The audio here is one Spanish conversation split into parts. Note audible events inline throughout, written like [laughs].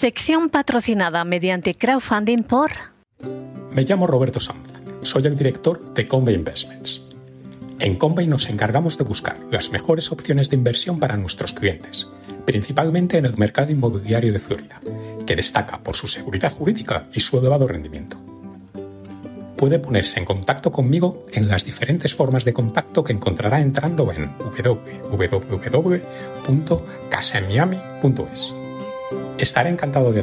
Sección patrocinada mediante crowdfunding por... Me llamo Roberto Sanz, soy el director de Convey Investments. En Convey nos encargamos de buscar las mejores opciones de inversión para nuestros clientes, principalmente en el mercado inmobiliario de Florida, que destaca por su seguridad jurídica y su elevado rendimiento puede ponerse en contacto conmigo en las diferentes formas de contacto que encontrará entrando en www.casamiami.es. Estaré encantado de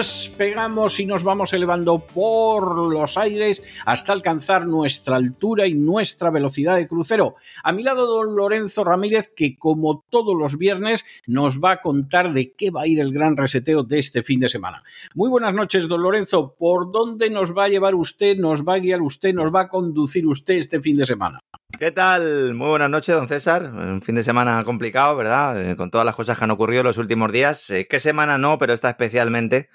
despegamos y nos vamos elevando por los aires hasta alcanzar nuestra altura y nuestra velocidad de crucero. A mi lado, don Lorenzo Ramírez, que como todos los viernes nos va a contar de qué va a ir el gran reseteo de este fin de semana. Muy buenas noches, don Lorenzo. ¿Por dónde nos va a llevar usted, nos va a guiar usted, nos va a conducir usted este fin de semana? ¿Qué tal? Muy buenas noches, don César. Un fin de semana complicado, ¿verdad? Eh, con todas las cosas que han ocurrido en los últimos días. Eh, ¿Qué semana no? Pero esta especialmente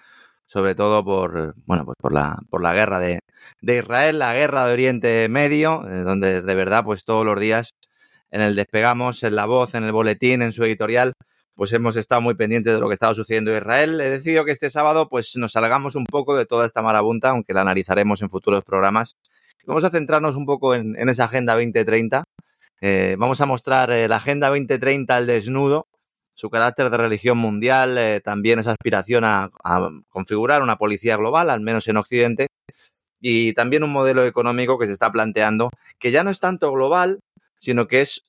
sobre todo por, bueno, pues por la, por la guerra de, de Israel, la guerra de Oriente Medio, eh, donde de verdad, pues todos los días en el Despegamos, en La Voz, en el Boletín, en su editorial, pues hemos estado muy pendientes de lo que estaba sucediendo en Israel. He decidido que este sábado pues nos salgamos un poco de toda esta marabunta, aunque la analizaremos en futuros programas. Vamos a centrarnos un poco en, esa Agenda 2030. Eh, vamos a mostrar eh, la Agenda 2030 al desnudo, su carácter de religión mundial, eh, también esa aspiración a, configurar una policía global, al menos en Occidente, y también un modelo económico que se está planteando, que ya no es tanto global, sino que es,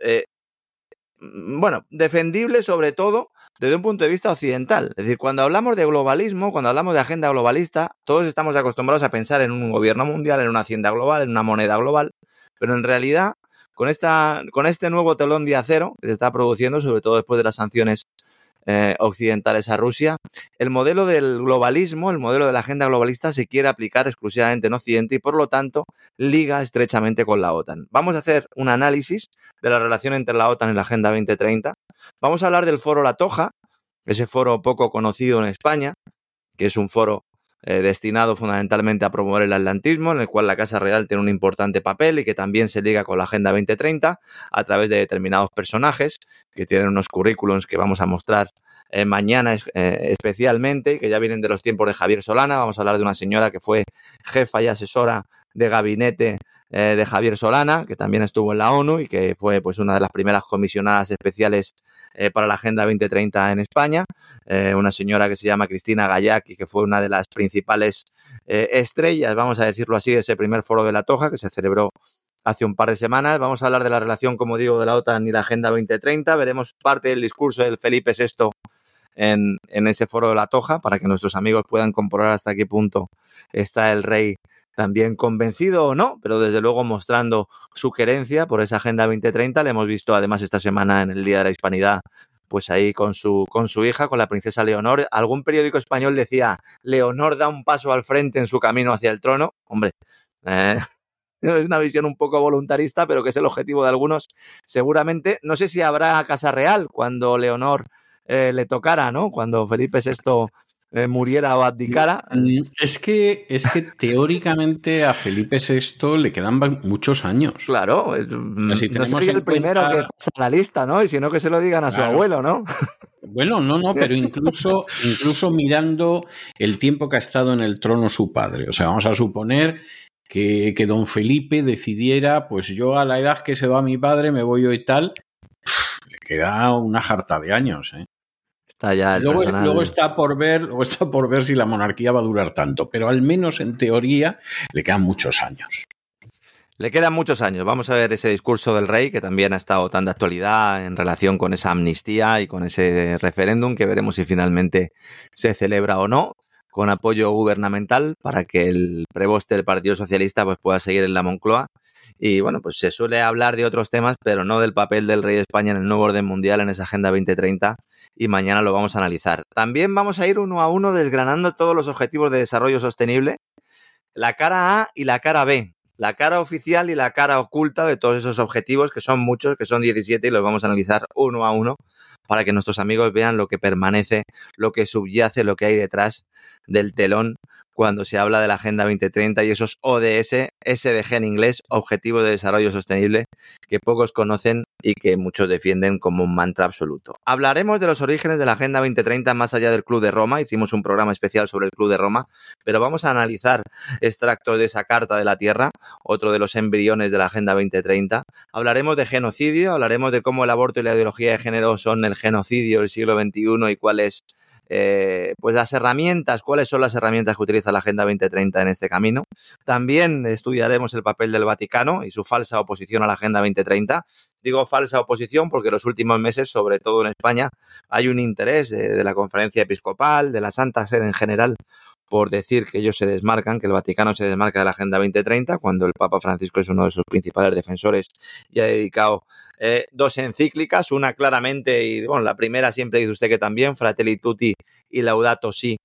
mm, bueno, defendible sobre todo desde un punto de vista occidental. Es decir, cuando hablamos de globalismo, cuando hablamos de agenda globalista, todos estamos acostumbrados a pensar en un gobierno mundial, en una hacienda global, en una moneda global, pero en realidad con, esta, con este nuevo telón de acero que se está produciendo, sobre todo después de las sanciones eh, occidentales a Rusia, el modelo del globalismo, el modelo de la agenda globalista se quiere aplicar exclusivamente en Occidente y por lo tanto liga estrechamente con la OTAN. Vamos a hacer un análisis de la relación entre la OTAN y la Agenda 2030. Vamos a hablar del foro La Toja, ese foro poco conocido en España, que es un foro eh, destinado fundamentalmente a promover el atlantismo, en el cual la Casa Real tiene un importante papel y que también se liga con la Agenda 2030 a través de determinados personajes que tienen unos currículums que vamos a mostrar eh, mañana eh, especialmente, que ya vienen de los tiempos de Javier Solana. Vamos a hablar de una señora que fue jefa y asesora de gabinete eh, de Javier Solana, que también estuvo en la ONU y que fue pues una de las primeras comisionadas especiales eh, para la Agenda 2030 en España, una señora que se llama Cristina Gallac y que fue una de las principales estrellas, vamos a decirlo así, de ese primer foro de la Toja que se celebró hace un par de semanas. Vamos a hablar de la relación, como digo, de la OTAN y la Agenda 2030. Veremos parte del discurso del Felipe VI en, ese foro de la Toja para que nuestros amigos puedan comprobar hasta qué punto está el rey también convencido o no, pero desde luego mostrando su querencia por esa Agenda 2030. Le hemos visto además esta semana en el Día de la Hispanidad, pues ahí con su, con su hija, con la princesa Leonor. Algún periódico español decía, Leonor da un paso al frente en su camino hacia el trono. Hombre, eh, [laughs] es una visión un poco voluntarista, pero que es el objetivo de algunos. Seguramente, no sé si habrá Casa Real cuando Leonor eh, le tocara, ¿no? Cuando Felipe VI eh, muriera o abdicara. Mm, es que, es que teóricamente a Felipe VI le quedan muchos años. Claro, mm, no soy el primero que pasa la lista, ¿no? Y si no, que se lo digan a su abuelo, ¿no? Bueno, no, no, pero incluso, incluso mirando el tiempo que ha estado en el trono su padre. O sea, vamos a suponer que, que, don Felipe decidiera, pues yo a la edad que se va mi padre me voy yo y tal, le queda una jarta de años, ¿eh? Está ya el luego, personal- luego está por ver, luego está por ver si la monarquía va a durar tanto, pero al menos en teoría le quedan muchos años. Le quedan muchos años. Vamos a ver ese discurso del rey, que también ha estado tan de actualidad en relación con esa amnistía y con ese referéndum, que veremos si finalmente se celebra o no, con apoyo gubernamental para que el preboste del Partido Socialista pues, pueda seguir en la Moncloa. Y bueno, pues se suele hablar de otros temas, pero no del papel del rey de España en el nuevo orden mundial en esa Agenda 2030 y mañana lo vamos a analizar. También vamos a ir uno a uno desgranando todos los objetivos de desarrollo sostenible, la cara A y la cara B, la cara oficial y la cara oculta de todos esos objetivos, que son muchos, que son 17 y los vamos a analizar uno a uno para que nuestros amigos vean lo que permanece, lo que subyace, lo que hay detrás del telón cuando se habla de la Agenda 2030 y esos ODS, SDG en inglés, Objetivos de Desarrollo Sostenible, que pocos conocen y que muchos defienden como un mantra absoluto. Hablaremos de los orígenes de la Agenda 2030 más allá del Club de Roma, hicimos un programa especial sobre el Club de Roma, pero vamos a analizar extractos de esa Carta de la Tierra, otro de los embriones de la Agenda 2030. Hablaremos de genocidio, hablaremos de cómo el aborto y la ideología de género son el genocidio del siglo XXI y cuáles eh, pues las herramientas, cuáles son las herramientas que utiliza la Agenda 2030 en este camino. También estudiaremos el papel del Vaticano y su falsa oposición a la Agenda 2030. Digo falsa oposición porque en los últimos meses, sobre todo en España, hay un interés eh, de la conferencia episcopal, de la Santa Sede en general, por decir que ellos se desmarcan, que el Vaticano se desmarca de la Agenda 2030, cuando el Papa Francisco es uno de sus principales defensores y ha dedicado eh, dos encíclicas, una claramente, y bueno, la primera siempre dice usted que también, Fratelli Tutti y Laudato Si,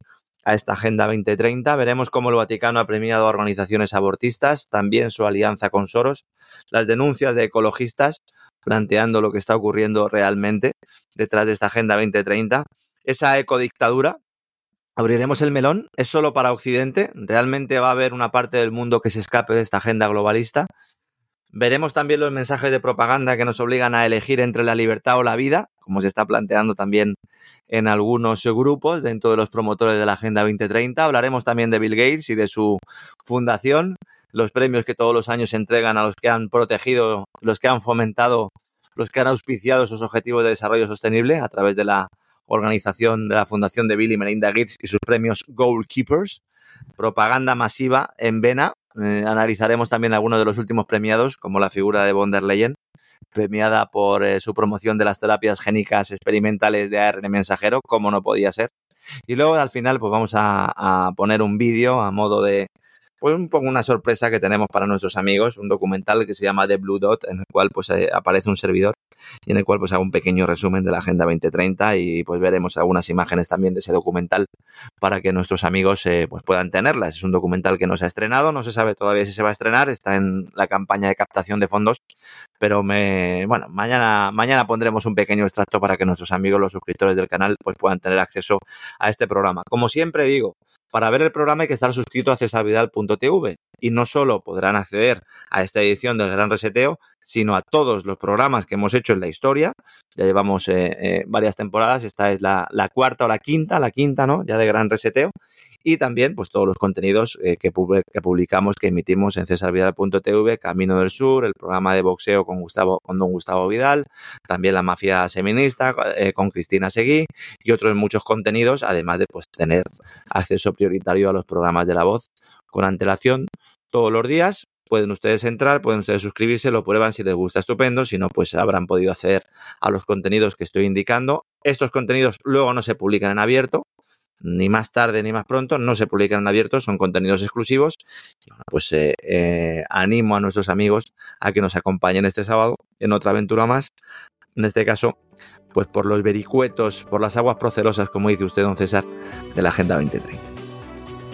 a esta Agenda 2030. Veremos cómo el Vaticano ha premiado a organizaciones abortistas, también su alianza con Soros, las denuncias de ecologistas, planteando lo que está ocurriendo realmente detrás de esta Agenda 2030, esa ecodictadura Abriremos el melón. ¿Es solo para Occidente? ¿Realmente va a haber una parte del mundo que se escape de esta agenda globalista? Veremos también los mensajes de propaganda que nos obligan a elegir entre la libertad o la vida, como se está planteando también en algunos grupos dentro de los promotores de la Agenda 2030. Hablaremos también de Bill Gates y de su fundación, los premios que todos los años se entregan a los que han protegido, los que han fomentado, los que han auspiciado esos objetivos de desarrollo sostenible a través de la organización de la Fundación de Bill y Melinda Gates y sus premios Goalkeepers, propaganda masiva en vena. Eh, analizaremos también algunos de los últimos premiados, como la figura de von der Leyen, premiada por eh, su promoción de las terapias génicas experimentales de ARN mensajero, como no podía ser. Y luego al final pues vamos a, a poner un vídeo a modo de pues un poco una sorpresa que tenemos para nuestros amigos, un documental que se llama The Blue Dot, en el cual pues eh, aparece un servidor y en el cual pues hago un pequeño resumen de la Agenda 2030 y pues veremos algunas imágenes también de ese documental para que nuestros amigos eh, pues puedan tenerlas. Es un documental que no se ha estrenado, no se sabe todavía si se va a estrenar, está en la campaña de captación de fondos, pero me bueno, mañana mañana pondremos un pequeño extracto para que nuestros amigos los suscriptores del canal pues puedan tener acceso a este programa. Como siempre digo, para ver el programa hay que estar suscrito a cesarvidal.tv y no solo podrán acceder a esta edición del Gran Reseteo, sino a todos los programas que hemos hecho en la historia. Ya llevamos eh, eh, varias temporadas, esta es la, la, cuarta o la quinta, la quinta, ¿no? Ya de Gran Reseteo. Y también, pues, todos los contenidos eh, que, que, publicamos, que emitimos en cesarvidal.tv, Camino del Sur, el programa de boxeo con Gustavo, con don Gustavo Vidal, también la mafia seminista eh, con Cristina Seguí y otros muchos contenidos, además de pues tener acceso prioritario a los programas de la voz con antelación todos los días pueden ustedes entrar, pueden ustedes suscribirse, lo prueban si les gusta, estupendo, si no, pues habrán podido acceder a los contenidos que estoy indicando. Estos contenidos luego no se publican en abierto, ni más tarde ni más pronto, no se publican en abierto, son contenidos exclusivos. Pues eh, eh, animo a nuestros amigos a que nos acompañen este sábado en otra aventura más. En este caso, pues por los vericuetos, por las aguas procelosas, como dice usted, don César, de la Agenda 2030.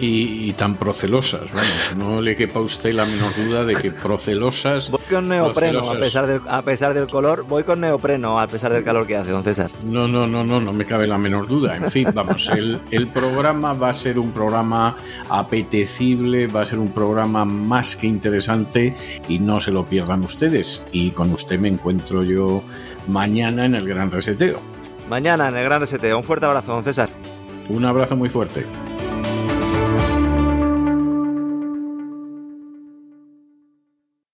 Y, y, tan procelosas, vamos, no [laughs] le quepa a usted la menor duda de que procelosas. Voy con neopreno, procelosas. a pesar, del, a pesar del color, voy con neopreno, a pesar del calor que hace, don César. No, no, no, no, no me cabe la menor duda. En fin, vamos, [laughs] el, el programa va a ser un programa apetecible, va a ser un programa más que interesante y no se lo pierdan ustedes. Y con usted me encuentro yo mañana en el Gran Reseteo. Mañana en el Gran Reseteo. Un fuerte abrazo, don César. Un abrazo muy fuerte.